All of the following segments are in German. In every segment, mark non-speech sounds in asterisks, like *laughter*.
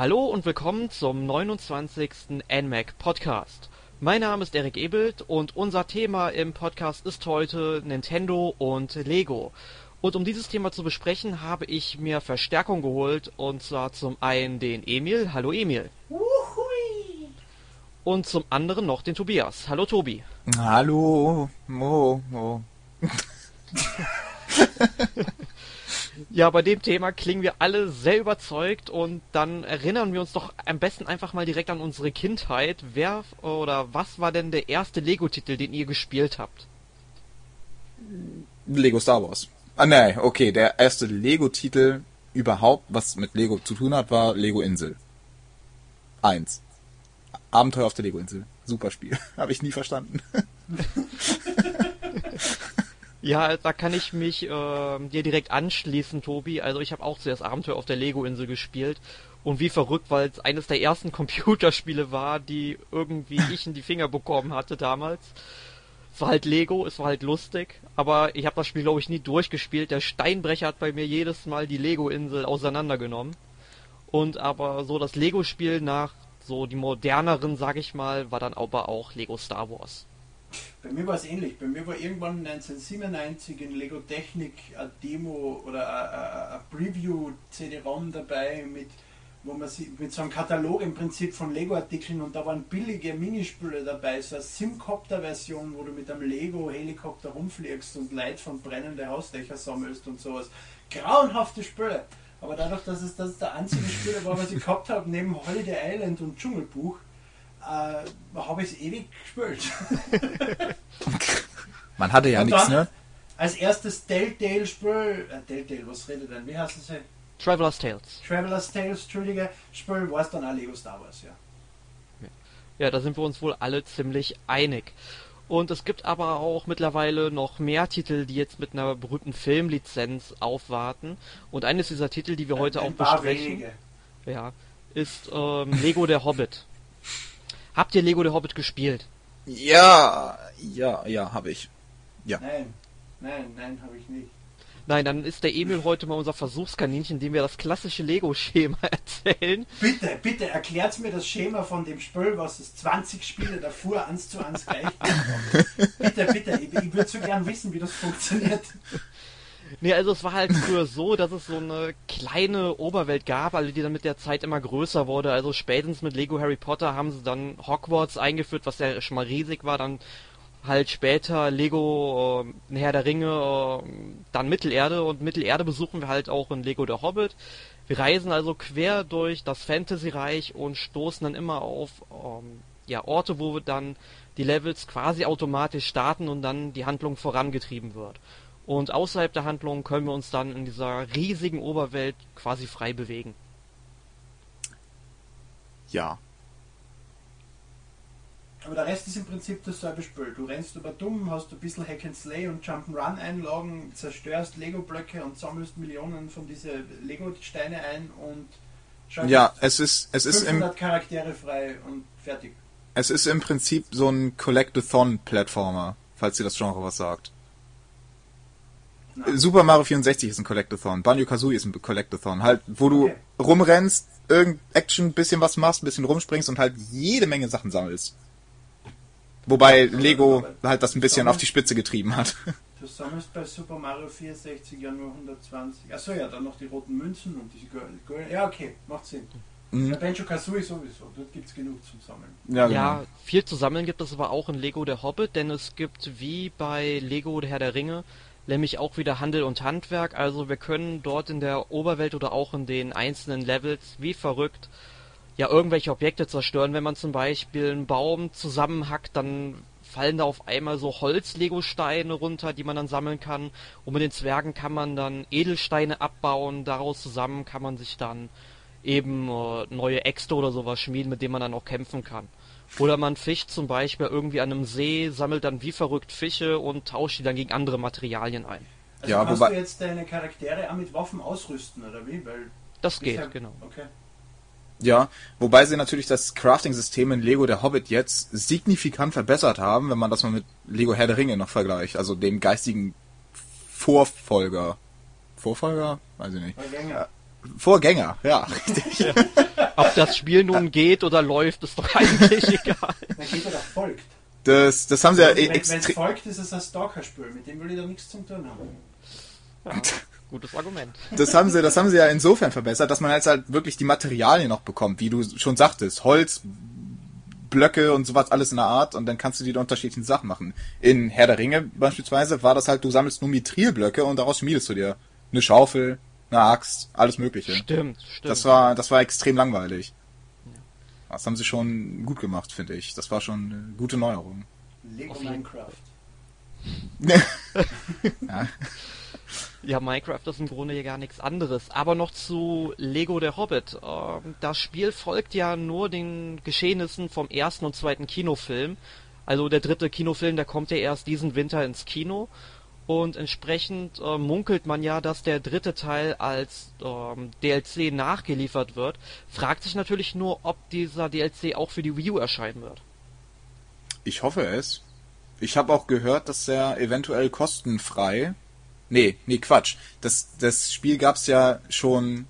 Hallo und willkommen zum 29. NMAC Podcast. Mein Name ist Erik Ebelt und unser Thema im Podcast ist heute Nintendo und Lego. Und um dieses Thema zu besprechen, habe ich mir Verstärkung geholt und zwar zum einen den Emil. Hallo Emil. Wuhui. Und zum anderen noch den Tobias. Hallo Tobi. Hallo, Mo, Mo. *laughs* Ja, bei dem Thema klingen wir alle sehr überzeugt und dann erinnern wir uns doch am besten einfach mal direkt an unsere Kindheit. Wer oder was war denn der erste Lego-Titel, den ihr gespielt habt? Lego Star Wars. Ah, nein, okay, der erste Lego-Titel überhaupt, was mit Lego zu tun hat, war Lego Insel. Eins. Abenteuer auf der Lego Insel. Super Spiel. *laughs* Habe ich nie verstanden. *laughs* Ja, da kann ich mich äh, dir direkt anschließen, Tobi. Also ich habe auch zuerst Abenteuer auf der Lego-Insel gespielt. Und wie verrückt, weil es eines der ersten *laughs* Computerspiele war, die irgendwie *laughs* ich in die Finger bekommen hatte damals. Es war halt Lego, es war halt lustig, aber ich habe das Spiel, glaube ich, nie durchgespielt. Der Steinbrecher hat bei mir jedes Mal die Lego-Insel auseinandergenommen. Und aber so das Lego-Spiel nach so die moderneren, sag ich mal, war dann aber auch Lego Star Wars. Bei mir war es ähnlich. Bei mir war irgendwann 1997 in Lego Technik eine Demo oder ein Preview CD-ROM dabei mit wo man sie mit so einem Katalog im Prinzip von Lego-Artikeln und da waren billige Minispiele dabei, so eine Simcopter-Version, wo du mit einem Lego-Helikopter rumfliegst und Leid von brennenden Hausdächer sammelst und sowas. Grauenhafte Spiele. Aber dadurch, dass es das der einzige Spiele war, was ich gehabt habe, neben Holiday Island und Dschungelbuch, äh, habe ich es ewig gespielt. *laughs* Man hatte ja nichts, ne? Als erstes Telltale-Spiel, äh, Telltale, was redet denn? Wie heißt das? denn? Traveler's Tales. Traveler's Tales, Entschuldige, Spiel war es dann auch Lego Star Wars, ja. Ja, da sind wir uns wohl alle ziemlich einig. Und es gibt aber auch mittlerweile noch mehr Titel, die jetzt mit einer berühmten Filmlizenz aufwarten. Und eines dieser Titel, die wir heute Ein auch besprechen, wenige. ja, ist ähm, Lego der Hobbit. Habt ihr Lego der Hobbit gespielt? Ja, ja, ja, habe ich. Nein, nein, nein, habe ich nicht. Nein, dann ist der Emil heute mal unser Versuchskaninchen, indem wir das klassische Lego-Schema *laughs* erzählen. Bitte, bitte erklärt mir das Schema von dem Spiel, was es 20 Spiele davor eins zu eins gleich *laughs* bitte, bitte, ich, ich würde so gern wissen, wie das funktioniert. Nee, also es war halt früher so, dass es so eine kleine Oberwelt gab, also die dann mit der Zeit immer größer wurde. Also spätestens mit Lego Harry Potter haben sie dann Hogwarts eingeführt, was ja schon mal riesig war. Dann halt später Lego äh, Herr der Ringe, äh, dann Mittelerde und Mittelerde besuchen wir halt auch in Lego der Hobbit. Wir reisen also quer durch das Fantasy-Reich und stoßen dann immer auf ähm, ja, Orte, wo wir dann die Levels quasi automatisch starten und dann die Handlung vorangetrieben wird. Und außerhalb der Handlung können wir uns dann in dieser riesigen Oberwelt quasi frei bewegen. Ja. Aber der Rest ist im Prinzip dasselbe Spiel. Du rennst über dumm, hast ein bisschen Hack and Slay und Jump'n'Run-Einlagen, zerstörst Lego-Blöcke und sammelst Millionen von diese Lego-Steine ein und schaltest Ja, es ist, es ist im, 500 Charaktere frei und fertig. es ist im Prinzip so ein Collectathon-Plattformer, falls ihr das Genre was sagt. Super Mario 64 ist ein Collectathon, Banjo Kazooie ist ein Collectathon, halt, wo du Okay. rumrennst, irgend Action, bisschen was machst, bisschen rumspringst und halt jede Menge Sachen sammelst. Wobei Lego halt das ein bisschen auf die Spitze getrieben hat. *laughs* Du sammelst bei Super Mario 64 ja nur 120. Achso, ja, dann noch die roten Münzen und diese Gold. Gold. Ja, okay, macht Sinn. Mhm. Bei Benjo Kazooie sowieso, dort gibt es genug zum Sammeln. Ja, Ja, viel zu sammeln gibt es aber auch in Lego der Hobbit, denn es gibt wie bei Lego der Herr der Ringe nämlich auch wieder Handel und Handwerk. Also wir können dort in der Oberwelt oder auch in den einzelnen Levels wie verrückt ja irgendwelche Objekte zerstören. Wenn man zum Beispiel einen Baum zusammenhackt, dann fallen da auf einmal so Holz-Lego-Steine runter, die man dann sammeln kann. Und mit den Zwergen kann man dann Edelsteine abbauen. Daraus zusammen kann man sich dann eben äh, neue Äxte oder sowas schmieden, mit denen man dann auch kämpfen kann. Oder man fischt zum Beispiel irgendwie an einem See, sammelt dann wie verrückt Fische und tauscht die dann gegen andere Materialien ein. Also Ja, kannst wobei- du jetzt deine Charaktere auch mit Waffen ausrüsten, oder wie? Weil Das geht, bisher- genau. Okay. Ja, wobei sie natürlich das Crafting-System in Lego der Hobbit jetzt signifikant verbessert haben, wenn man das mal mit Lego Herr der Ringe noch vergleicht, also dem geistigen Vorfolger. Vorfolger? Weiß ich nicht. Vorgänger. Vorgänger, ja, *laughs* richtig. Ob das Spiel nun geht oder läuft, ist doch eigentlich *laughs* egal. Dann geht oder folgt. Das, das haben sie ja Also, e- wenn es folgt, ist es ein Stalker-Spiel. Mit dem will ich da nichts zu tun haben. Ja, gutes Argument. Das haben sie, das haben sie ja insofern verbessert, dass man jetzt halt wirklich die Materialien noch bekommt, wie du schon sagtest, Holz, Blöcke und sowas alles in der Art und dann kannst du die da unterschiedlichen Sachen machen. In Herr der Ringe beispielsweise war das halt, du sammelst nur Mithrilblöcke und daraus schmiedest du dir eine Schaufel, eine Axt, alles mögliche. Stimmt, stimmt. Das war, das war extrem langweilig. Das haben sie schon gut gemacht, finde ich. Das war schon eine gute Neuerung. Lego Minecraft. *laughs* Ja, Minecraft ist im Grunde ja gar nichts anderes. Aber noch zu Lego der Hobbit. Ähm, das Spiel folgt ja nur den Geschehnissen vom ersten und zweiten Kinofilm. Also der dritte Kinofilm, der kommt ja erst diesen Winter ins Kino. Und entsprechend äh, munkelt man ja, dass der dritte Teil als ähm, DLC nachgeliefert wird. Fragt sich natürlich nur, ob dieser DLC auch für die Wii U erscheinen wird. Ich hoffe es. Ich habe auch gehört, dass er eventuell kostenfrei. Nee, nee, Quatsch. Das, das Spiel gab's ja schon.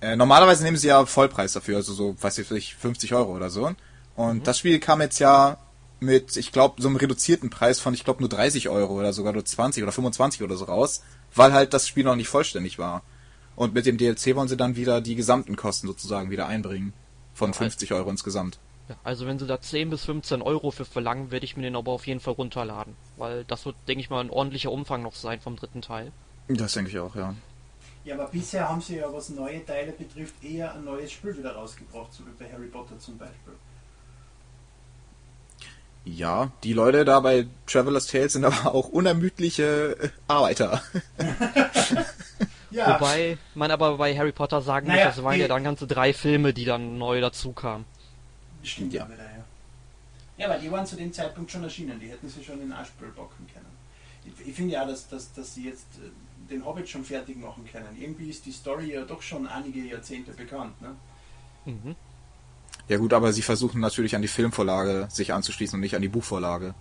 Äh, normalerweise nehmen sie ja Vollpreis dafür, also so, weiß ich nicht, 50 Euro oder so. Und das Spiel kam jetzt ja mit, ich glaube, so einem reduzierten Preis von, ich glaube, nur 30 Euro oder sogar nur 20 oder 25 oder so raus, weil halt das Spiel noch nicht vollständig war. Und mit dem DLC wollen sie dann wieder die gesamten Kosten sozusagen wieder einbringen. Von 50 Euro insgesamt. Ja, also wenn sie da 10 bis 15 Euro für verlangen, werde ich mir den aber auf jeden Fall runterladen. Weil das wird, denke ich mal, ein ordentlicher Umfang noch sein vom dritten Teil. Das denke ich auch, ja. Ja, aber bisher haben sie ja, was neue Teile betrifft, eher ein neues Spiel wieder rausgebracht, so wie bei Harry Potter zum Beispiel. Ja, die Leute da bei Traveler's Tales sind *laughs* aber auch unermüdliche äh, Arbeiter. Ja, Wobei man aber bei Harry Potter sagen Naja, muss, das waren die- ja dann ganze drei Filme, die dann neu dazu kamen. stimmt Ja. ja wieder, ja. Ja, aber die waren zu dem Zeitpunkt schon erschienen, die hätten sie schon in Aschbüll bocken können. Ich, ich finde ja, dass, dass, dass sie jetzt äh, den Hobbit schon fertig machen können. Irgendwie ist die Story ja doch schon einige Jahrzehnte bekannt, ne? Mhm. Ja gut, aber sie versuchen natürlich an die Filmvorlage sich anzuschließen und nicht an die Buchvorlage.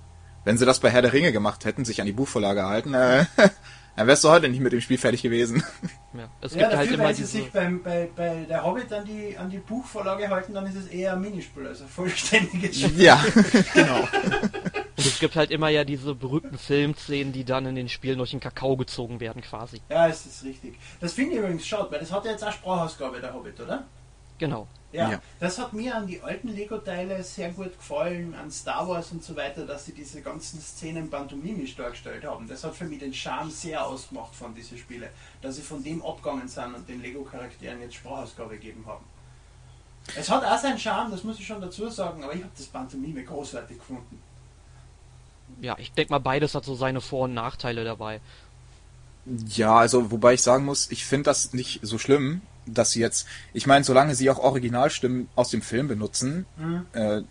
Wenn sie das bei Herr der Ringe gemacht hätten, sich an die Buchvorlage gehalten, äh, *laughs* dann wärst du heute nicht mit dem Spiel fertig gewesen. *laughs* Ja, es ja, gibt halt dafür, immer wenn sie diese. sich beim, bei, bei der Hobbit an die, an die Buchvorlage halten, dann ist es eher ein Minispiel, also ein vollständiges Spiel. ja, *laughs* genau. Und es gibt halt immer ja diese berühmten Filmszenen, die dann in den Spielen durch den Kakao gezogen werden, quasi. Ja, es ist richtig. Das finde ich übrigens schade, weil das hat ja jetzt auch Sprachausgabe, der Hobbit, oder? Genau. Ja, Ja. das hat mir an die alten Lego-Teile sehr gut gefallen, an Star Wars und so weiter, dass sie diese ganzen Szenen pantomimisch dargestellt haben. Das hat für mich den Charme sehr ausgemacht von diesen Spielen, dass sie von dem abgegangen sind und den Lego-Charakteren jetzt Sprachausgabe gegeben haben. Es hat auch seinen Charme, das muss ich schon dazu sagen, aber ich habe das Pantomime großartig gefunden. Ja, ich denke mal, beides hat so seine Vor- und Nachteile dabei. Ja, also wobei ich sagen muss, ich finde das nicht so schlimm, dass sie jetzt, ich meine, solange sie auch Originalstimmen aus dem Film benutzen, äh,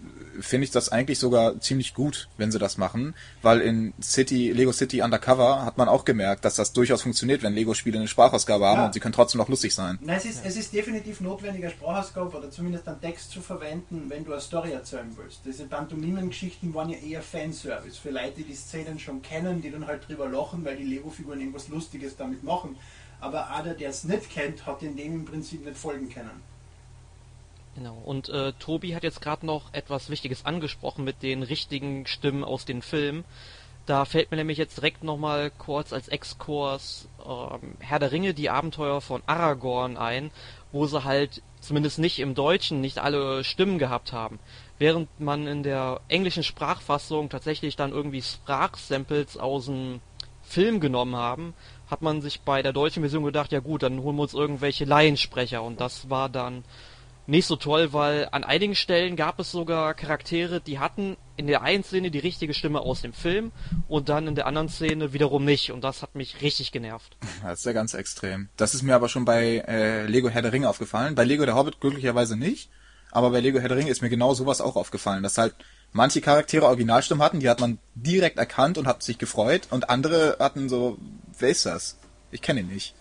finde ich das eigentlich sogar ziemlich gut, wenn sie das machen, weil in City, Lego City Undercover hat man auch gemerkt, dass das durchaus funktioniert, wenn Lego-Spiele eine Sprachausgabe haben Ja. und sie können trotzdem noch lustig sein. Nein, es ist, es ist definitiv notwendig, eine Sprachausgabe oder zumindest einen Text zu verwenden, wenn du eine Story erzählen willst. Diese Pantomimen-Geschichten waren ja eher Fanservice für Leute, die die Szenen schon kennen, die dann halt drüber lachen, weil die Lego-Figuren irgendwas Lustiges damit machen. Aber einer, der es nicht kennt, hat in dem im Prinzip nicht folgen können. Genau. Und äh, Tobi hat jetzt gerade noch etwas Wichtiges angesprochen mit den richtigen Stimmen aus den Filmen. Da fällt mir nämlich jetzt direkt nochmal kurz als Exkurs ähm, Herr der Ringe, die Abenteuer von Aragorn ein, wo sie halt zumindest nicht im Deutschen nicht alle Stimmen gehabt haben. Während man in der englischen Sprachfassung tatsächlich dann irgendwie Sprachsamples aus dem Film genommen haben, hat man sich bei der deutschen Version gedacht, ja gut, dann holen wir uns irgendwelche Laiensprecher und das war dann nicht so toll, weil an einigen Stellen gab es sogar Charaktere, die hatten in der einen Szene die richtige Stimme aus dem Film und dann in der anderen Szene wiederum nicht und das hat mich richtig genervt. *laughs* Das ist ja ganz extrem. Das ist mir aber schon bei äh, Lego Herr der Ringe aufgefallen. Bei Lego der Hobbit glücklicherweise nicht. Aber bei Lego Herr der Ringe ist mir genau sowas auch aufgefallen, dass halt manche Charaktere Originalstimmen hatten, die hat man direkt erkannt und hat sich gefreut und andere hatten so, wer ist das? Ich kenne ihn nicht.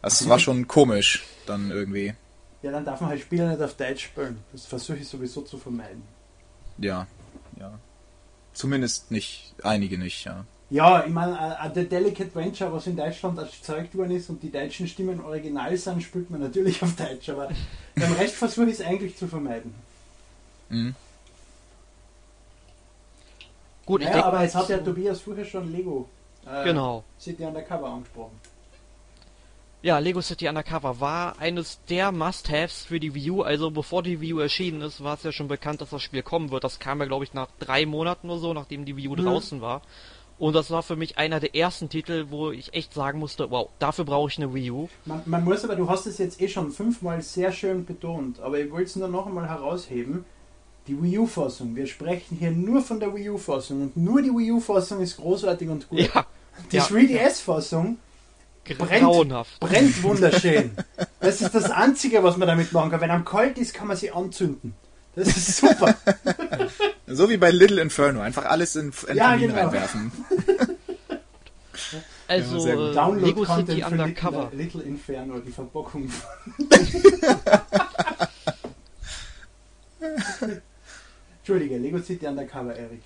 Das war schon komisch dann irgendwie. Ja, dann darf man halt Spiele nicht auf Deutsch spielen. Das versuche ich sowieso zu vermeiden. Ja, ja. Zumindest nicht, einige nicht, ja. Ja, ich meine, äh, The Delicate Venture, was in Deutschland erzeugt worden ist und die deutschen Stimmen original sind, spielt man natürlich auf Deutsch, aber beim Rest versuche ich es eigentlich zu vermeiden. Mhm. Gut, naja, denke, aber es hat ja Tobias vorher schon Lego äh, genau. City Undercover angesprochen. Ja, Lego City Undercover war eines der Must-Haves für die Wii U. Also bevor die Wii U erschienen ist, war es ja schon bekannt, dass das Spiel kommen wird. Das kam ja, glaube ich, nach drei Monaten oder so, nachdem die Wii U mhm. draußen war. Und das war für mich einer der ersten Titel, wo ich echt sagen musste, wow, dafür brauche ich eine Wii U. Man, man, muss aber, du hast es jetzt eh schon fünfmal sehr schön betont, aber ich wollte es nur noch einmal herausheben. Die Wii U-Fassung, wir sprechen hier nur von der Wii U-Fassung und nur die Wii U-Fassung ist großartig und gut. Ja, die ja. 3DS-Fassung brennt, brennt wunderschön. Das ist das Einzige, was man damit machen kann. Wenn am kalt ist, kann man sie anzünden. Das ist super. *laughs* so wie bei Little Inferno, einfach alles in, in ja, Kamin genau. reinwerfen. *laughs* Also, ja, äh, Lego City Undercover. Little Inferno, die Verbockung. *laughs* Entschuldige, Lego City Undercover, Erik.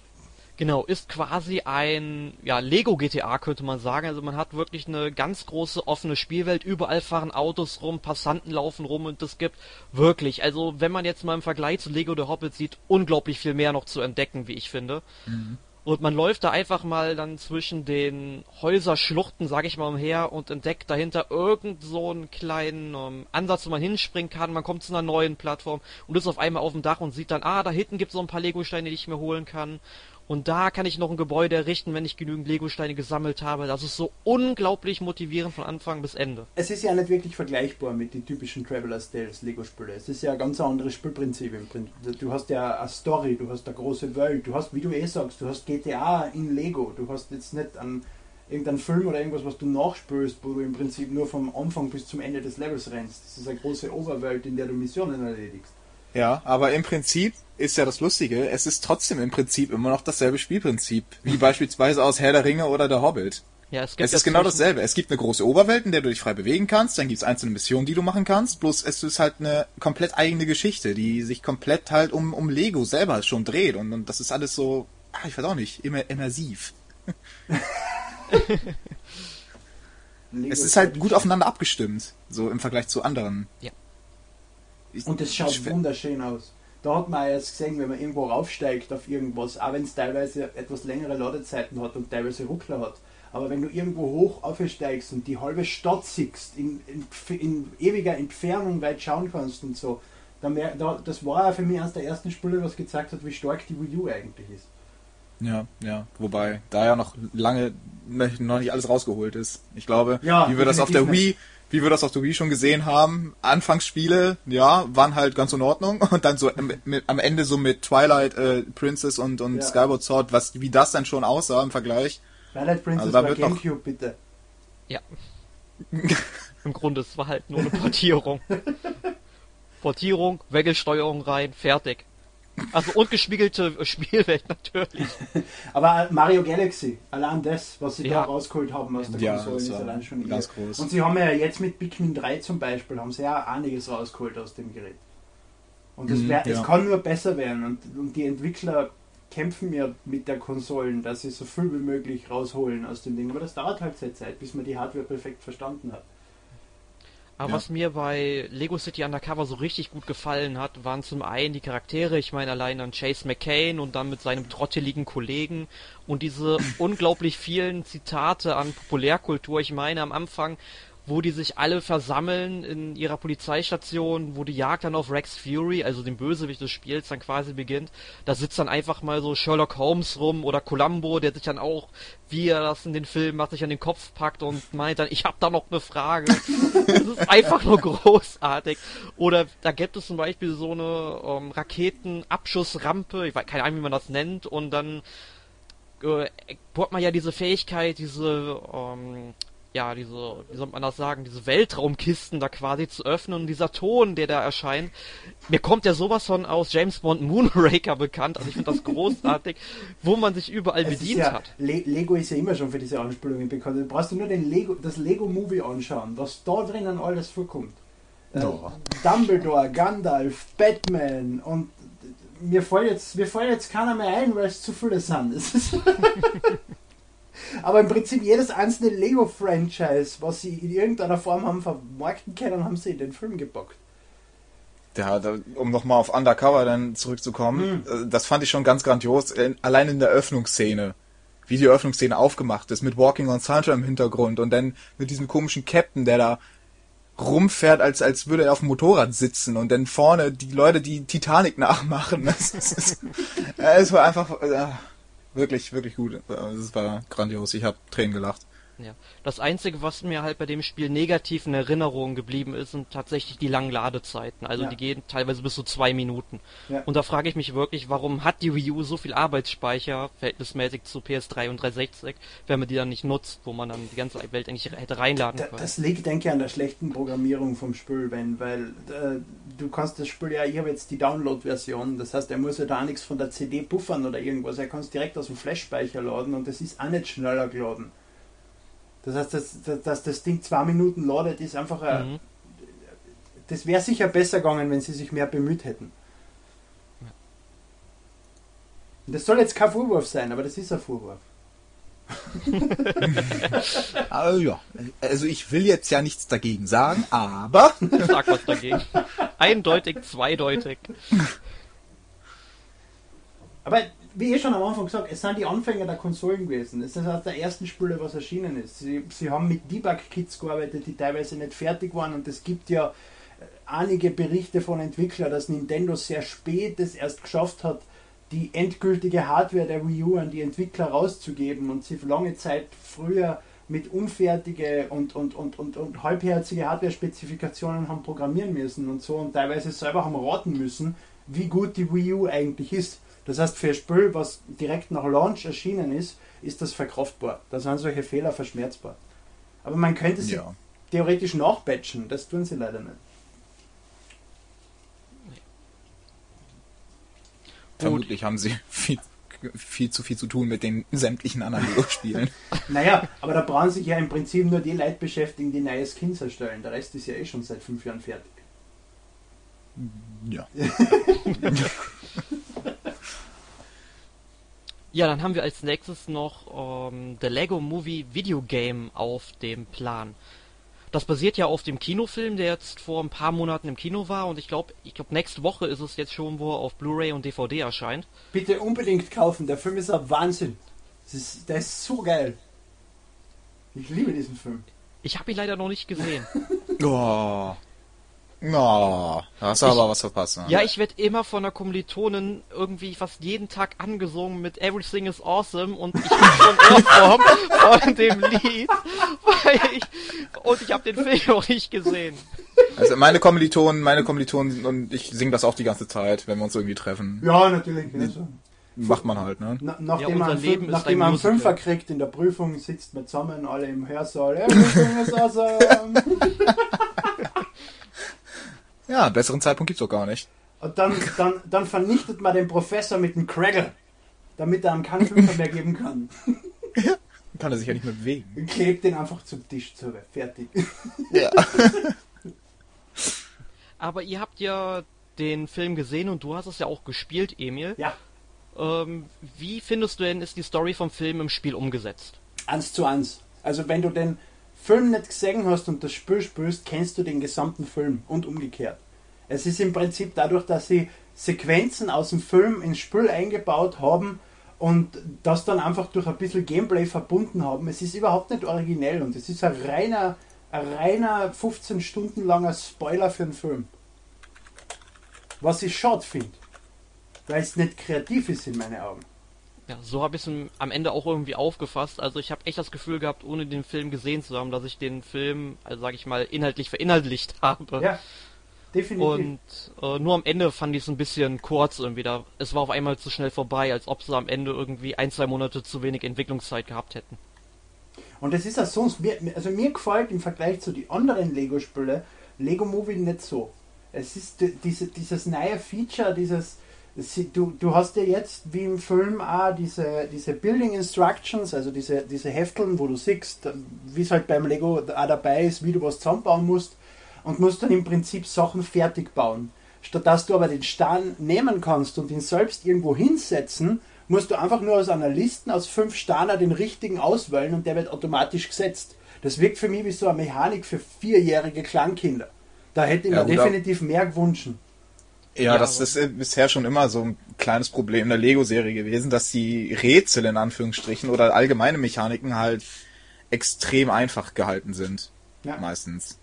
Genau, ist quasi ein ja, Lego GTA könnte man sagen. Also man hat wirklich eine ganz große offene Spielwelt. Überall fahren Autos rum, Passanten laufen rum und es gibt wirklich, also wenn man jetzt mal im Vergleich zu Lego The Hobbit sieht, unglaublich viel mehr noch zu entdecken, wie ich finde. Mhm. Und man läuft da einfach mal dann zwischen den Häuserschluchten, sag ich mal, umher und entdeckt dahinter irgend so einen kleinen ähm, Ansatz, wo man hinspringen kann. Man kommt zu einer neuen Plattform und ist auf einmal auf dem Dach und sieht dann, ah, da hinten gibt es so ein paar Lego-Steine, die ich mir holen kann. Und da kann ich noch ein Gebäude errichten, wenn ich genügend Lego-Steine gesammelt habe. Das ist so unglaublich motivierend von Anfang bis Ende. Es ist ja nicht wirklich vergleichbar mit den typischen Traveler's Tales Lego-Spiele. Es ist ja ein ganz anderes Spielprinzip. Du hast ja eine Story, du hast eine große Welt, du hast, wie du eh sagst, du hast GTA in Lego. Du hast jetzt nicht an irgendeinen Film oder irgendwas, was du nachspürst, wo du im Prinzip nur vom Anfang bis zum Ende des Levels rennst. Das ist eine große Overwelt, in der du Missionen erledigst. Ja, aber im Prinzip ist ja das Lustige, es ist trotzdem im Prinzip immer noch dasselbe Spielprinzip, wie *laughs* beispielsweise aus Herr der Ringe oder der Hobbit. Ja, es, gibt es ist genau dasselbe. Es gibt eine große Oberwelt, in der du dich frei bewegen kannst, dann gibt es einzelne Missionen, die du machen kannst, bloß es ist halt eine komplett eigene Geschichte, die sich komplett halt um, um Lego selber schon dreht und, und das ist alles so, ach, ich weiß auch nicht, immer immersiv. *laughs* es ist halt gut aufeinander abgestimmt, so im Vergleich zu anderen. Ja. Und es schaut wunderschön aus. Da hat man jetzt gesehen, wenn man irgendwo raufsteigt auf irgendwas, auch wenn es teilweise etwas längere Ladezeiten hat und teilweise Ruckler hat. Aber wenn du irgendwo hoch aufsteigst und die halbe Stadt siehst, in, in, in ewiger Entfernung weit schauen kannst und so, dann da, das war ja für mich eines der ersten Spiele, was gezeigt hat, wie stark die Wii U eigentlich ist. Ja, ja. Wobei da ja noch lange noch nicht alles rausgeholt ist. Ich glaube, ja, wie wir das auf der Wii, wie wir das auf der Wii schon gesehen haben, Anfangsspiele, ja, waren halt ganz in Ordnung und dann so am, mit, am Ende so mit Twilight äh, Princess und, und ja. Skyward Sword, was, wie das dann schon aussah im Vergleich. Twilight Princess also, da wird Gamecube, noch... bitte. Ja. *laughs* Im Grunde, es war halt nur eine Portierung. *laughs* Portierung, Weggelsteuerung rein, fertig. Also und gespiegelte *laughs* Spielwelt natürlich. *laughs* Aber Mario Galaxy, allein das, was sie ja. da rausgeholt haben aus der ja, Konsole, ist allein schon ganz groß. Und sie haben ja jetzt mit Pikmin 3 zum Beispiel, haben sie ja einiges rausgeholt aus dem Gerät. Und es, mhm, ja. es kann nur besser werden. Und, und die Entwickler kämpfen ja mit der Konsolen, dass sie so viel wie möglich rausholen aus dem Ding. Aber das dauert halt sehr Zeit, bis man die Hardware perfekt verstanden hat. Aber ja. was mir bei Lego City Undercover so richtig gut gefallen hat, waren zum einen die Charaktere, ich meine allein an Chase McCain und dann mit seinem trotteligen Kollegen und diese *coughs* unglaublich vielen Zitate an Populärkultur. Ich meine am Anfang wo die sich alle versammeln in ihrer Polizeistation, wo die Jagd dann auf Rex Fury, also den Bösewicht des Spiels, dann quasi beginnt. Da sitzt dann einfach mal so Sherlock Holmes rum oder Columbo, der sich dann auch, wie er das in den Filmen macht, sich an den Kopf packt und meint dann, ich hab da noch eine Frage. das ist *laughs* einfach nur großartig. Oder da gibt es zum Beispiel so eine ähm, Raketenabschussrampe, ich weiß keine Ahnung, wie man das nennt, und dann äh, hat man ja diese Fähigkeit, diese ähm, ja, diese, wie soll man das sagen, diese Weltraumkisten da quasi zu öffnen und dieser Ton, der da erscheint, mir kommt ja sowas von aus James Bond Moonraker bekannt, also ich finde das *laughs* großartig, wo man sich überall es bedient ja, hat. Le Lego ist ja immer schon für diese Anspielungen bekannt. Du brauchst du nur den Lego, das Lego Movie anschauen, was da drinnen alles vorkommt. Äh, Dumbledore, Gandalf, Batman und mir fällt jetzt, mir fällt jetzt keiner mehr ein, weil es zu viele sind. *laughs* Aber im Prinzip jedes einzelne Lego-Franchise, was sie in irgendeiner Form haben vermarkten können, haben sie in den Film gepackt. Ja, da, um nochmal auf Undercover dann zurückzukommen, mhm. das fand ich schon ganz grandios. Allein in der Öffnungsszene, wie die Öffnungsszene aufgemacht ist, mit Walking on Sunshine im Hintergrund und dann mit diesem komischen Captain, der da rumfährt, als, als würde er auf dem Motorrad sitzen und dann vorne die Leute, die Titanic *laughs* nachmachen. Ist, es war einfach äh, wirklich, wirklich gut. Es war grandios. Ich habe Tränen gelacht. Ja. Das Einzige, was mir halt bei dem Spiel negativ in Erinnerung geblieben ist, sind tatsächlich die langen Ladezeiten. Also ja. die gehen teilweise bis zu zwei Minuten. Ja. Und da frage ich mich wirklich, warum hat die Wii U so viel Arbeitsspeicher, verhältnismäßig zu PS3 und 360, wenn man die dann nicht nutzt, wo man dann die ganze Welt eigentlich hätte reinladen können. Das liegt, denke ich, an der schlechten Programmierung vom Spiel, wenn, weil äh, du kannst das Spiel ja, ich habe jetzt die Download-Version, das heißt, er muss ja da nichts von der CD puffern oder irgendwas, er kann es direkt aus dem Flash-Speicher laden und das ist auch nicht schneller geladen. Das heißt, dass, dass, dass das Ding zwei Minuten ladet, ist einfach ein, mhm. Das wäre sicher besser gegangen, wenn sie sich mehr bemüht hätten. Das soll jetzt kein Vorwurf sein, aber das ist ein Vorwurf. also *laughs* ja, also ich will jetzt ja nichts dagegen sagen, aber. Sag was dagegen. Eindeutig, zweideutig. Aber wie ich schon am Anfang gesagt, es sind die Anfänger der Konsolen gewesen. Es ist aus der ersten Spiele, was erschienen ist. Sie, sie haben mit Debug-Kits gearbeitet, die teilweise nicht fertig waren und es gibt ja äh, einige Berichte von Entwicklern, dass Nintendo sehr spät es erst geschafft hat, die endgültige Hardware der Wii U an die Entwickler rauszugeben und sie lange Zeit früher mit unfertige und, und, und, und, und halbherzige Hardware-Spezifikationen haben programmieren müssen und so und teilweise selber haben raten müssen, wie gut die Wii U eigentlich ist. Das heißt, für ein Spiel, was direkt nach Launch erschienen ist, ist das verkraftbar. Da sind solche Fehler verschmerzbar. Aber man könnte sie ja. theoretisch nachbatchen, das tun sie leider nicht. Vermutlich haben sie *laughs* viel, viel zu viel zu tun mit den sämtlichen anderen Lego-Spielen. *laughs* naja, aber da brauchen sich ja im Prinzip nur die Leute beschäftigen, die neue Skins erstellen. Der Rest ist ja eh schon seit fünf Jahren fertig. Ja. *laughs* Ja, dann haben wir als nächstes noch ähm, The Lego Movie Video Game auf dem Plan. Das basiert ja auf dem Kinofilm, der jetzt vor ein paar Monaten im Kino war und ich glaube, ich glaube nächste Woche ist es jetzt schon, wo er auf Blu-ray und DVD erscheint. Bitte unbedingt kaufen, der Film ist ein Wahnsinn. Ist, der ist so geil. Ich liebe diesen Film. Ich habe ihn leider noch nicht gesehen. *laughs* oh. Oh, da hast du aber was verpasst. Ne? Ja, ich werde immer von der Kommilitonin irgendwie fast jeden Tag angesungen mit Everything is Awesome und ich bin schon *laughs* Ohrform von dem Lied. Ich, und ich habe den Film noch nicht gesehen. Also meine Kommilitonen, meine Kommilitonen und ich singen das auch die ganze Zeit, wenn wir uns irgendwie treffen. Ja, natürlich. Also. Macht man halt, ne? Na, nachdem ja, man, Leben nachdem man einen Fünfer kriegt in der Prüfung, sitzt man zusammen, alle im Hörsaal. Everything is *laughs* awesome. Ja, besseren Zeitpunkt gibt's doch gar nicht. Und dann, dann, dann vernichtet man den Professor mit einem Craggle, damit er ihm keinen Fünfer mehr geben kann. Ja, kann er sich ja nicht mehr bewegen. *laughs* Klebt den einfach zum Tisch zurück. Fertig. Ja. *laughs* Aber ihr habt ja den Film gesehen und du hast es ja auch gespielt, Emil. Ja. Ähm, wie findest du denn, ist die Story vom Film im Spiel umgesetzt? Eins zu eins. Also wenn du den Film nicht gesehen hast und das Spiel spielst, kennst du den gesamten Film und umgekehrt. Es ist im Prinzip dadurch, dass sie Sequenzen aus dem Film ins Spiel eingebaut haben und das dann einfach durch ein bisschen Gameplay verbunden haben. Es ist überhaupt nicht originell und es ist ein reiner, ein reiner 15 Stunden langer Spoiler für den Film. Was ich schade finde, weil es nicht kreativ ist in meinen Augen. Ja, so habe ich es am Ende auch irgendwie aufgefasst. Also ich habe echt das Gefühl gehabt, ohne den Film gesehen zu haben, dass ich den Film, also sage ich mal, inhaltlich verinnerlicht *laughs* habe. Ja, definitiv. Und äh, nur am Ende fand ich es ein bisschen kurz irgendwie. Da, es war auf einmal zu schnell vorbei, als ob sie am Ende irgendwie ein, zwei Monate zu wenig Entwicklungszeit gehabt hätten. Und das ist ja sonst, also mir gefällt im Vergleich zu den anderen Lego-Spiele Lego Movie nicht so. Es ist diese, dieses neue Feature, dieses du, du hast ja jetzt wie im Film auch diese, diese Building Instructions, also diese, diese Hefteln, wo du siehst, wie es halt beim Lego auch dabei ist, wie du was zusammenbauen musst und musst dann im Prinzip Sachen fertig bauen. Statt dass du aber den Stein nehmen kannst und ihn selbst irgendwo hinsetzen musst du einfach nur aus einer Liste aus fünf Steinen den richtigen auswählen und der wird automatisch gesetzt. Das wirkt für mich wie so eine Mechanik für vierjährige Klangkinder. Da hätte ich Ja, mir definitiv mehr gewünscht. Ja, Ja, das aber- ist äh, bisher schon immer so ein kleines Problem der Lego-Serie gewesen, dass die Rätsel in Anführungsstrichen oder allgemeine Mechaniken halt extrem einfach gehalten sind. Ja. Meistens.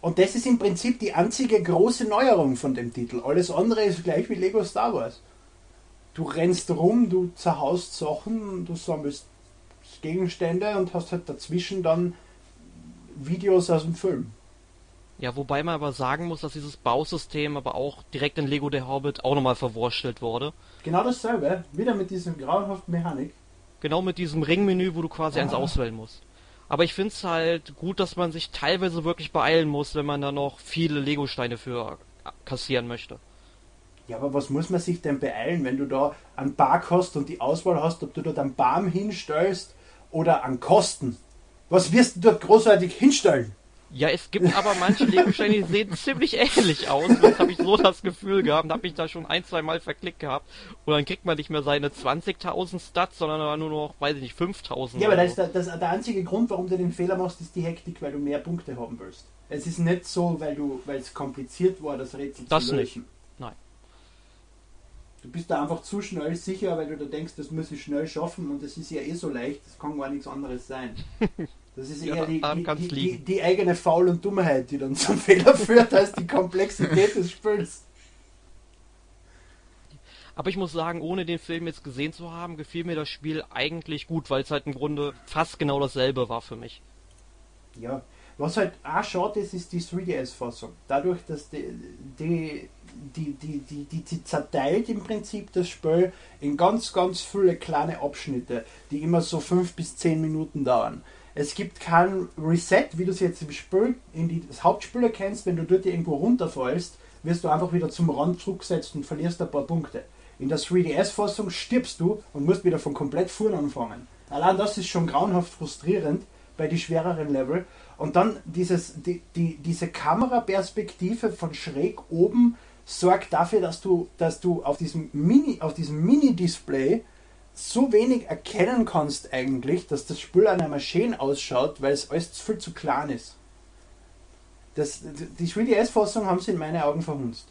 Und das ist im Prinzip die einzige große Neuerung von dem Titel. Alles andere ist gleich wie Lego Star Wars. Du rennst rum, du zerhaust Sachen, du sammelst Gegenstände und hast halt dazwischen dann Videos aus dem Film. Ja, wobei man aber sagen muss, dass dieses Bausystem aber auch direkt in Lego der Hobbit auch nochmal verwurstelt wurde. Genau dasselbe, wieder mit diesem grauenhaften Mechanik. Genau mit diesem Ringmenü, wo du quasi eins Ah. auswählen musst. Aber ich find's halt gut, dass man sich teilweise wirklich beeilen muss, wenn man da noch viele Lego-Steine für kassieren möchte. Ja, aber was muss man sich denn beeilen, wenn du da einen Park hast und die Auswahl hast, ob du dort einen Baum hinstellst oder an Kosten? Was wirst du dort großartig hinstellen? Ja, es gibt aber manche Lego-Steine, die sehen ziemlich ähnlich aus. Das habe ich so das Gefühl gehabt. Da habe ich da schon ein, zwei Mal verklickt gehabt. Und dann kriegt man nicht mehr seine 20.000 Stats, sondern nur noch, weiß ich nicht, 5.000. Ja, aber das ist der, das, der einzige Grund, warum du den Fehler machst, ist die Hektik, weil du mehr Punkte haben willst. Es ist nicht so, weil du, weil es kompliziert war, das Rätsel Das zu nicht. lösen. Nein. Du bist da einfach zu schnell sicher, weil du da denkst, das muss ich schnell schaffen und das ist ja eh so leicht, das kann gar nichts anderes sein. *laughs* Das ist Ja, eher die, daran die, die, die, die eigene Faul und Dummheit, die dann zum *laughs* Fehler führt, als die Komplexität des Spiels. Aber ich muss sagen, ohne den Film jetzt gesehen zu haben, gefiel mir das Spiel eigentlich gut, weil es halt im Grunde fast genau dasselbe war für mich. Ja, was halt auch schade ist, ist die 3DS-Fassung. Dadurch, dass die, die, die, die, die, die, die zerteilt im Prinzip das Spiel in ganz, ganz viele kleine Abschnitte, die immer so 5 bis 10 Minuten dauern. Es gibt kein Reset, wie du es jetzt im Spiel, in die, das Hauptspiel erkennst, wenn du dort irgendwo runterfallst, wirst du einfach wieder zum Rand zurückgesetzt und verlierst ein paar Punkte. In der 3DS-Fassung stirbst du und musst wieder von komplett vorn anfangen. Allein das ist schon grauenhaft frustrierend bei die schwereren Level. Und dann dieses, die, die, diese Kameraperspektive von schräg oben sorgt dafür, dass du, dass du auf diesem Mini, auf diesem Mini-Display so wenig erkennen kannst eigentlich, dass das Spiel an einer Maschine ausschaut, weil es alles viel zu klein ist. Das, die 3DS-Fassung haben sie in meinen Augen verhunzt.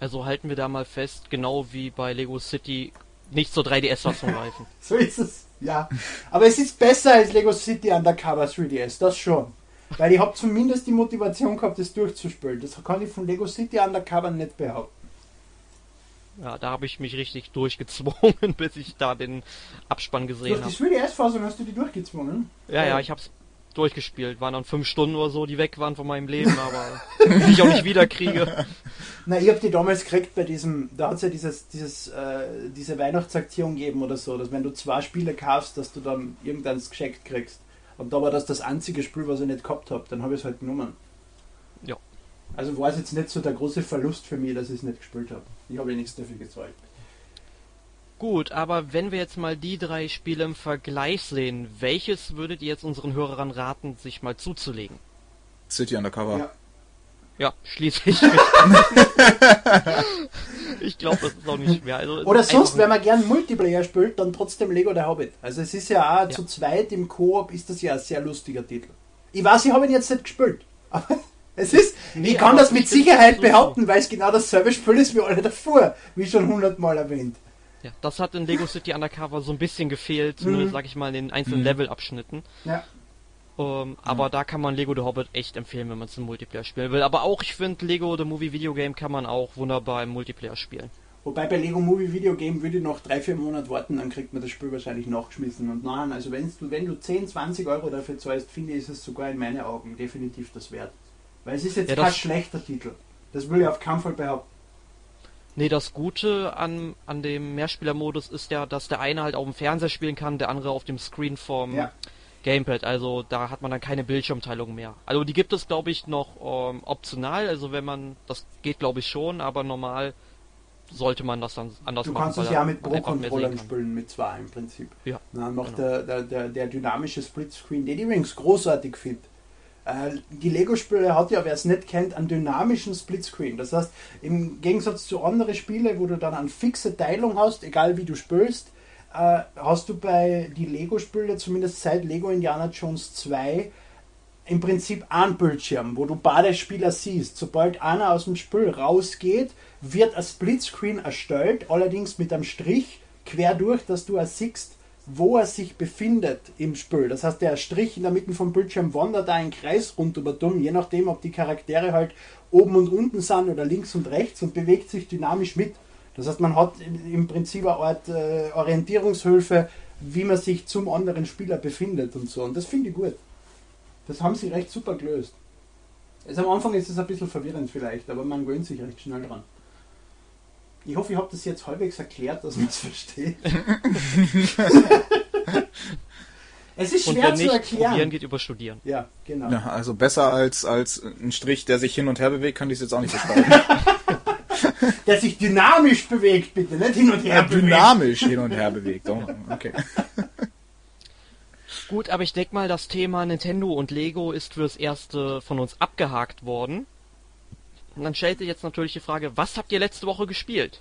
Also halten wir da mal fest, genau wie bei Lego City, nicht zur 3DS-Fassung reifen. *laughs* So ist es, ja. Aber es ist besser als Lego City Undercover 3DS, das schon. Weil ich habe zumindest die Motivation gehabt, das durchzuspielen. Das kann ich von Lego City Undercover nicht behaupten. Ja, da habe ich mich richtig durchgezwungen, *laughs* bis ich da den Abspann gesehen Durch habe. die 3DS-Fassung hast du die durchgezwungen? Ja, ja, ich hab's durchgespielt. Waren dann fünf Stunden oder so, die weg waren von meinem Leben, *laughs* aber die ich auch nicht wiederkriege. Na, ich habe die damals gekriegt bei diesem, da hat es ja dieses, dieses, äh, diese Weihnachtsaktion gegeben oder so, dass wenn du zwei Spiele kaufst, dass du dann irgendeins geschenkt kriegst. Und da war das das einzige Spiel, was ich nicht gehabt habe. Dann habe ich es halt genommen. Ja. Also war es jetzt nicht so der große Verlust für mich, dass ich es nicht gespielt habe. Ich habe ja nichts dafür gezahlt. Gut, aber wenn wir jetzt mal die drei Spiele im Vergleich sehen, welches würdet ihr jetzt unseren Hörern raten, sich mal zuzulegen? City Undercover. Ja. Ja, schließlich. *laughs* ich glaube, das ist auch nicht mehr. Also, Oder sonst, wenn man gern Multiplayer spielt, dann trotzdem Lego der Hobbit. Also es ist ja auch Ja. zu zweit im Koop ist das ja ein sehr lustiger Titel. Ich weiß, ich habe ihn jetzt nicht gespielt. Aber es ist, Nee, ich kann das mit Sicherheit so- behaupten, weil es genau dasselbe Spiel ist wie alle davor, wie schon hundertmal erwähnt. Ja, das hat in Lego City Undercover so ein bisschen gefehlt, zumindest Mhm. sag ich mal in den einzelnen Mhm. Levelabschnitten. Ja. Ähm, aber da kann man Lego The Hobbit echt empfehlen, wenn man es im Multiplayer spielen will. Aber auch, ich finde, Lego The Movie Video Game kann man auch wunderbar im Multiplayer spielen. Wobei bei Lego Movie Video Game würde ich noch drei, vier Monate warten, dann kriegt man das Spiel wahrscheinlich nachgeschmissen. Und nein, also wenn du, wenn du 10, 20 Euro dafür zahlst, finde ich, ist es sogar in meinen Augen definitiv das wert. Weil es ist jetzt Ja, kein schlechter Titel. Das will ich auf keinen Fall behaupten. Nee, das Gute an, an dem Mehrspielermodus ist ja, dass der eine halt auf dem Fernseher spielen kann, der andere auf dem Screen vom Ja. Gamepad. Also da hat man dann keine Bildschirmteilung mehr. Also die gibt es, glaube ich, noch ähm, optional. Also wenn man, das geht, glaube ich, schon, aber normal sollte man das dann anders Du machen. kannst es ja mit Pro-Controllern spielen, mit zwei im Prinzip. Ja, Dann noch genau. der, der, der, der dynamische Splitscreen, den ich übrigens großartig finde. Äh, die Lego-Spiele hat ja, wer es nicht kennt, einen dynamischen Splitscreen. Das heißt, im Gegensatz zu anderen Spielen, wo du dann eine fixe Teilung hast, egal wie du spielst, äh, hast du bei die Lego-Spiele, zumindest seit Lego Indiana Jones 2, im Prinzip einen Bildschirm, wo du beide Spieler siehst. Sobald einer aus dem Spiel rausgeht, wird ein Splitscreen erstellt, allerdings mit einem Strich quer durch, dass du siehst, wo er sich befindet im Spiel. Das heißt, der Strich in der Mitte vom Bildschirm wandert da einen Kreis rundum, je nachdem, ob die Charaktere halt oben und unten sind oder links und rechts und bewegt sich dynamisch mit. Das heißt, man hat im Prinzip eine Art äh, Orientierungshilfe, wie man sich zum anderen Spieler befindet und so. Und das finde ich gut. Das haben sie recht super gelöst. Also am Anfang ist es ein bisschen verwirrend vielleicht, aber man gewöhnt sich recht schnell dran. Ich hoffe, ich habe das jetzt halbwegs erklärt, dass man es versteht. *laughs* es ist schwer zu erklären. Probieren geht über Studieren. Ja, genau. Ja, also besser als, als ein Strich, der sich hin und her bewegt, könnte ich es jetzt auch nicht beschreiben. *laughs* der sich dynamisch bewegt, bitte, nicht hin und her ja, bewegt. Dynamisch hin und her bewegt. Oh, okay. Gut, aber ich denke mal, das Thema Nintendo und Lego ist fürs Erste von uns abgehakt worden. Und dann stellt sich jetzt natürlich die Frage, was habt ihr letzte Woche gespielt?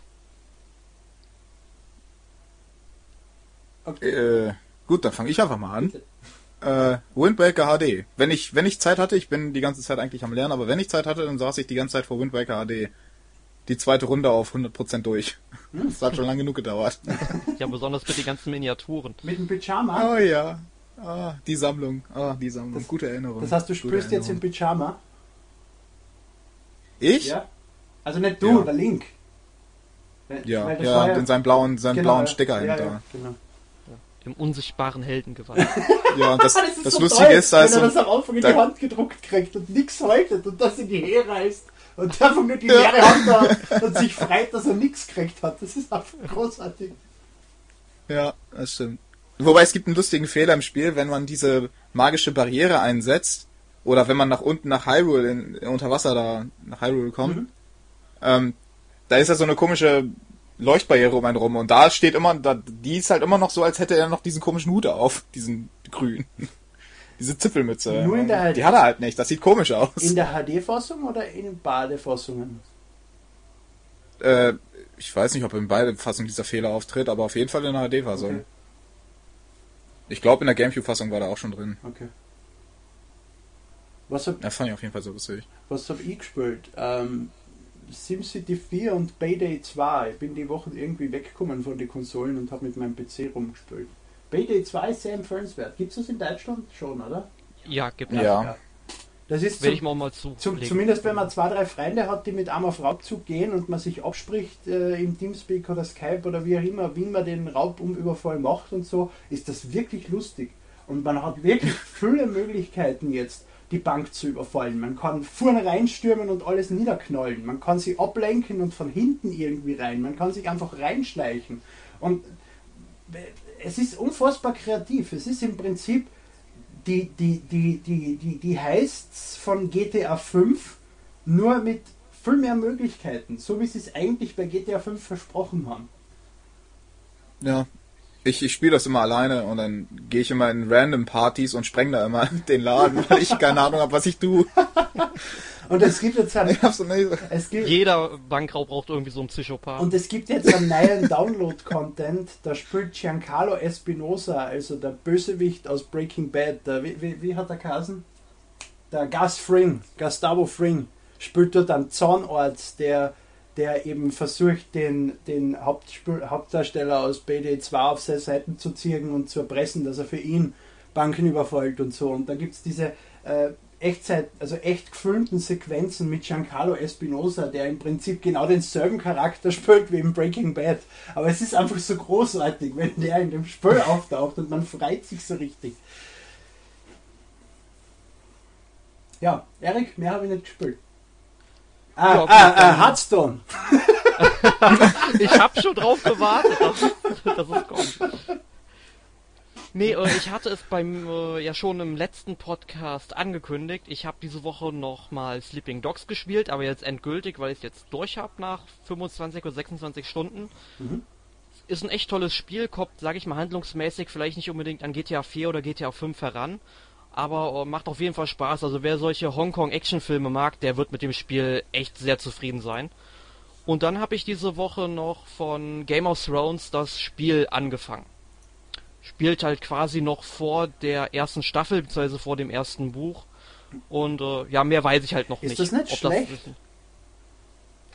Okay. Äh, gut, dann fange ich einfach mal an. Äh, Windbreaker HD. Wenn ich, wenn ich Zeit hatte, ich bin die ganze Zeit eigentlich am Lernen, aber wenn ich Zeit hatte, dann saß ich die ganze Zeit vor Windbreaker HD. Die zweite Runde auf 100% durch. Das hat schon lange genug gedauert. Ja, besonders mit den ganzen Miniaturen. Mit dem Pyjama? Oh ja. Ah, die Sammlung. Ah, die Sammlung. Das, Gute Erinnerung. Das heißt, du spielst jetzt im Pyjama? Ich? Ja. Also nicht du, Ja. der Link. Ja, Weil das ja, und in seinem blauen, seinem genau, blauen ja. Stecker ja, hinter. ja, genau. Im unsichtbaren Heldengewand. *laughs* Ja, und das, Ah, ist das so Lustige toll, ist, wenn er das am Anfang in da- die Hand gedruckt kriegt und nichts haltet und das in die Höhe reißt und *laughs* einfach nur die leere Hand da und sich freut, dass er nichts gekriegt hat. Das ist einfach großartig. Ja, das stimmt. Wobei es gibt einen lustigen Fehler im Spiel, wenn man diese magische Barriere einsetzt oder wenn man nach unten nach Hyrule in, unter Wasser da nach Hyrule kommt, Mhm. ähm, da ist ja so eine komische Leuchtbarriere um einen rum und da steht immer, da, die ist halt immer noch so, als hätte er noch diesen komischen Hut auf, *laughs* diesen grünen. *laughs* Diese Zipfelmütze. Nur in der- die hat er halt nicht, das sieht komisch aus. In der HD-Fassung oder in Badefassungen? Äh, ich weiß nicht, ob in beide Fassungen dieser Fehler auftritt, aber auf jeden Fall in der HD-Fassung. Okay. Ich glaube, in der Gamecube-Fassung war der auch schon drin. okay. Was hab, Das fand ich auf jeden Fall so lustig. was hab ich gespielt? Ähm, SimCity 4 und Payday 2. Ich bin die Woche irgendwie weggekommen von den Konsolen und habe mit meinem PC rumgespielt. Payday 2 ist sehr empfehlenswert. Gibt es das in Deutschland schon, oder? Ja, gibt Ja. es. Ja. Das ist zum- ich mal mal zu. Zum, zumindest wenn man zwei, drei Freunde hat, die mit einem auf Raubzug gehen und man sich abspricht äh, im Teamspeak oder Skype oder wie auch immer, wie man den Raubumüberfall macht und so, ist das wirklich lustig. Und man hat wirklich *laughs* viele Möglichkeiten jetzt, die Bank zu überfallen. Man kann vorne reinstürmen und alles niederknallen. Man kann sie ablenken und von hinten irgendwie rein. Man kann sich einfach reinschleichen. Und es ist unfassbar kreativ. Es ist im Prinzip die, die, die, die, die, die Heists von GTA 5 nur mit viel mehr Möglichkeiten, so wie sie es eigentlich bei GTA 5 versprochen haben. Ja. Ich, ich spiele das immer alleine und dann gehe ich immer in random Partys und spreng da immer *laughs* den Laden, weil ich keine Ahnung habe, was ich tue. *laughs* Und es gibt jetzt *laughs* einen, es gibt, Jeder Bankraub braucht irgendwie so einen Psychopath. und es gibt jetzt einen neuen Download-Content, da spielt Giancarlo Espinosa, also der Bösewicht aus Breaking Bad. Der, wie, wie, wie hat er geheißen? Der Gus Fring, Gustavo Fring, spielt dort einen Zahnarzt, der, der eben versucht, den, den Hauptspiel, Hauptdarsteller aus BD2 auf seine Seiten zu ziehen und zu erpressen, dass er für ihn Banken überfällt und so. Und da gibt es diese äh, Echtzeit, also echt gefilmten Sequenzen mit Giancarlo Espinosa, der im Prinzip genau denselben Charakter *laughs* spielt wie im Breaking Bad. Aber es ist einfach so großartig, wenn der in dem Spiel *laughs* auftaucht und man freut sich so richtig. Ja, Erik, mehr habe ich nicht gespielt. Ah, Ja, ah, ah, Hearthstone. *laughs* Ich hab schon drauf gewartet, dass, dass es kommt. Nee, äh, ich hatte es beim äh, ja schon im letzten Podcast angekündigt. Ich habe diese Woche noch mal Sleeping Dogs gespielt, aber jetzt endgültig, weil ich es jetzt durch habe nach 25 oder 26 Stunden. Mhm. Ist ein echt tolles Spiel, kommt, sage ich mal, handlungsmäßig vielleicht nicht unbedingt an GTA 4 oder GTA 5 heran, aber äh, macht auf jeden Fall Spaß. Also wer solche Hongkong-Actionfilme mag, der wird mit dem Spiel echt sehr zufrieden sein. Und dann habe ich diese Woche noch von Game of Thrones das Spiel angefangen. Spielt halt quasi noch vor der ersten Staffel, beziehungsweise vor dem ersten Buch. Und äh, ja, mehr weiß ich halt noch Ist nicht. das nicht schlecht?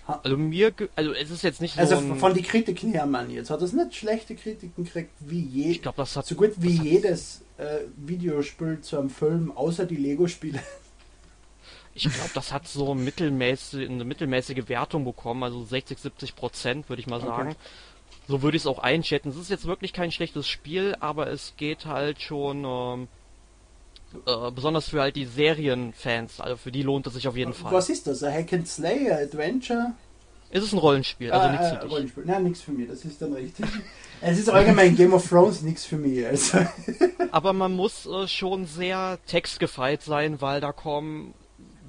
Das, also mir, also es ist jetzt nicht Also so von den Kritiken her, Mann, jetzt hat das nicht schlechte Kritiken gekriegt wie je, ich glaube, das hat so gut wie jedes äh, Videospiel zu einem Film, außer die Lego-Spiele. *laughs* Ich glaube, das hat so mittelmäßig, eine mittelmäßige Wertung bekommen, also 60, 70 Prozent, würde ich mal Okay. sagen. So würde ich es auch einschätzen. Es ist jetzt wirklich kein schlechtes Spiel, aber es geht halt schon, ähm, äh, besonders für halt die Serienfans, also für die lohnt es sich auf jeden Fall. Was ist das? Ein Hack and Slay, ein Adventure? Es ist ein Rollenspiel, also Ah, nichts äh, für dich. Rollenspiel. Nein, nichts für mich, das ist dann richtig. *laughs* es ist allgemein Game of Thrones nichts für mich. Also. *laughs* Aber man muss äh, schon sehr textgefeit sein, weil da kommen,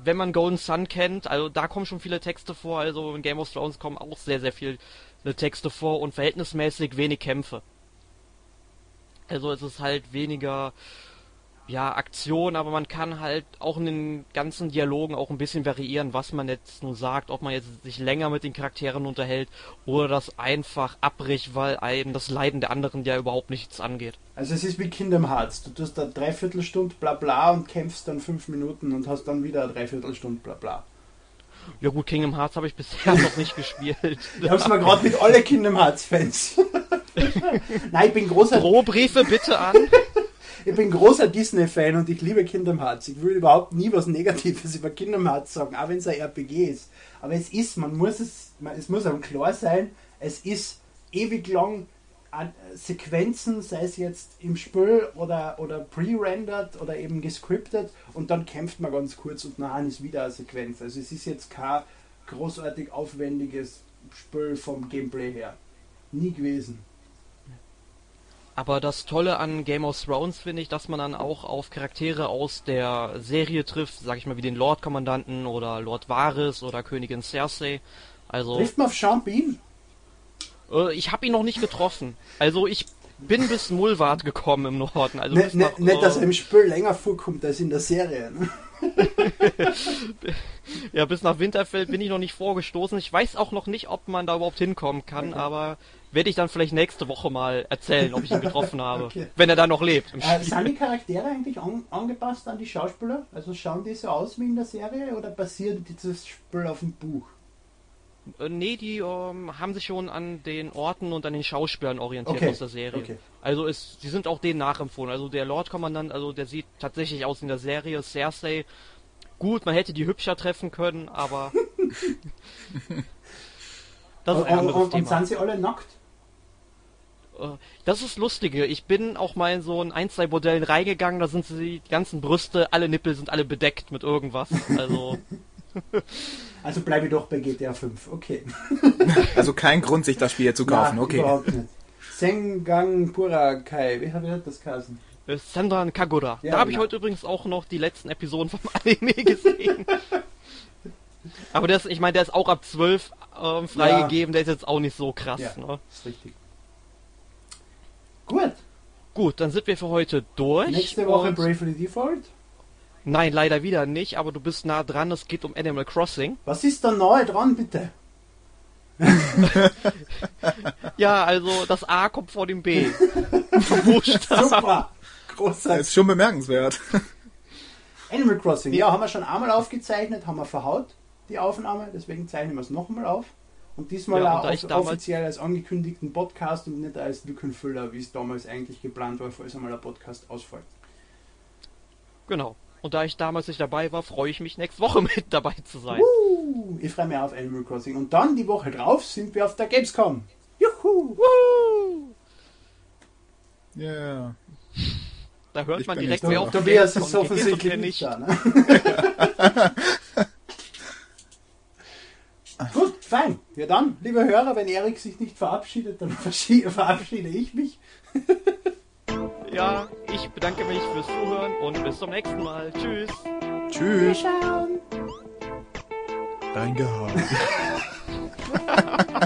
wenn man Golden Sun kennt, also da kommen schon viele Texte vor, also in Game of Thrones kommen auch sehr, sehr viele Texte vor und verhältnismäßig wenig Kämpfe. Also es ist halt weniger, ja, Aktion, aber man kann halt auch in den ganzen Dialogen auch ein bisschen variieren, was man jetzt nun sagt, ob man jetzt sich länger mit den Charakteren unterhält oder das einfach abbricht, weil einem das Leiden der anderen ja überhaupt nichts angeht. also es ist wie Kingdom Hearts. Du tust da Dreiviertelstunde bla bla und kämpfst dann fünf Minuten und hast dann wieder Dreiviertelstunde bla bla. Ja gut, Kingdom Hearts habe ich bisher *laughs* noch nicht gespielt. *laughs* Ich hab's mal gerade mit alle Kingdom Hearts Fans. *laughs* Nein, ich bin großer, Drohbriefe bitte an. Ich bin großer Disney-Fan und ich liebe Kingdom Hearts. Ich will überhaupt nie was Negatives *laughs* über Kingdom Hearts sagen, auch wenn es ein RPG ist. Aber es ist, man muss es, man, es muss einem klar sein, es ist ewig lang an Sequenzen, sei es jetzt im Spiel oder, oder pre-rendered oder eben gescriptet und dann kämpft man ganz kurz und nachher ist wieder eine Sequenz. Also es ist jetzt kein großartig aufwendiges Spiel vom Gameplay her. Nie gewesen. Aber das Tolle an Game of Thrones finde ich, dass man dann auch auf Charaktere aus der Serie trifft, sag ich mal, wie den Lord-Kommandanten oder Lord Varys oder Königin Cersei. Also, Trifft man auf Sean Bean? äh, ich habe ihn noch nicht getroffen. Also, ich bin bis Mulwart gekommen im Norden. Also Ne, ne, nicht, dass er äh, im Spiel länger vorkommt als in der Serie. Ne? *laughs* ja, bis nach Winterfell bin ich noch nicht vorgestoßen. Ich weiß auch noch nicht, ob man da überhaupt hinkommen kann, Okay. aber werde ich dann vielleicht nächste Woche mal erzählen, ob ich ihn getroffen *laughs* habe. Okay. Wenn er dann noch lebt Äh, sind die Charaktere eigentlich an, angepasst an die Schauspieler? Also schauen die so aus wie in der Serie oder basiert dieses Spiel auf dem Buch? Äh, nee, die ähm, haben sich schon an den Orten und an den Schauspielern orientiert Okay, aus der Serie. okay. Also es, die sind auch denen nachempfohlen. Also der Lord-Kommandant, also der sieht tatsächlich aus in der Serie. Cersei, gut, man hätte die hübscher treffen können, aber *laughs* das ist ein und, anderes und, und Thema. sind sie alle nackt? Äh, Das ist lustige. Ich bin auch mal in so ein ein, zwei Bordellen reingegangen, da sind sie, die ganzen Brüste, alle Nippel sind alle bedeckt mit irgendwas. Also, *laughs* Also bleibe doch bei GTA 5. Okay. *laughs* Also kein Grund, sich das Spiel zu kaufen. Nein, okay. überhaupt nicht. Sengang Purakai, wie hat das geheißen? äh, Sandran Kagura. Ja, da habe ich genau. heute übrigens auch noch die letzten Episoden vom *laughs* Anime gesehen. Aber der ist, ich meine, der ist auch ab 12 ähm, freigegeben, der ist jetzt auch nicht so krass. Ja. Ne? ist richtig. Gut, Gut, dann sind wir für heute durch. nächste Woche und- Bravely Default. Nein, leider wieder nicht, aber du bist nah dran, es geht um Animal Crossing. Was ist da neu dran, bitte? *laughs* Ja, also das A kommt vor dem B. Super! Das Großartig. ist schon bemerkenswert. *laughs* Animal Crossing, ja, haben wir schon einmal aufgezeichnet, haben wir verhaut, die Aufnahme, deswegen zeichnen wir es nochmal auf. Und diesmal Ja, und auch off offiziell als angekündigten Podcast und nicht als Lückenfüller, wie es damals eigentlich geplant war, falls einmal ein Podcast ausfällt. Genau. Und da ich damals nicht dabei war, freue ich mich nächste Woche *laughs* mit dabei zu sein. Uh, ich freue mich auf Animal Crossing. Und dann die Woche drauf sind wir auf der Gamescom. Juhu! Woo! Yeah. Da hört Ich man direkt, wer auf der Tobias ist offensichtlich nicht. da. Ne? *laughs* *laughs* Gut, fein. Ja dann, liebe Hörer, wenn Erik sich nicht verabschiedet, dann *laughs* verabschiede ich mich. *laughs* Ja, ich bedanke mich fürs Zuhören und bis zum nächsten Mal. Tschüss. Tschüss. Dein Gehalt. *laughs*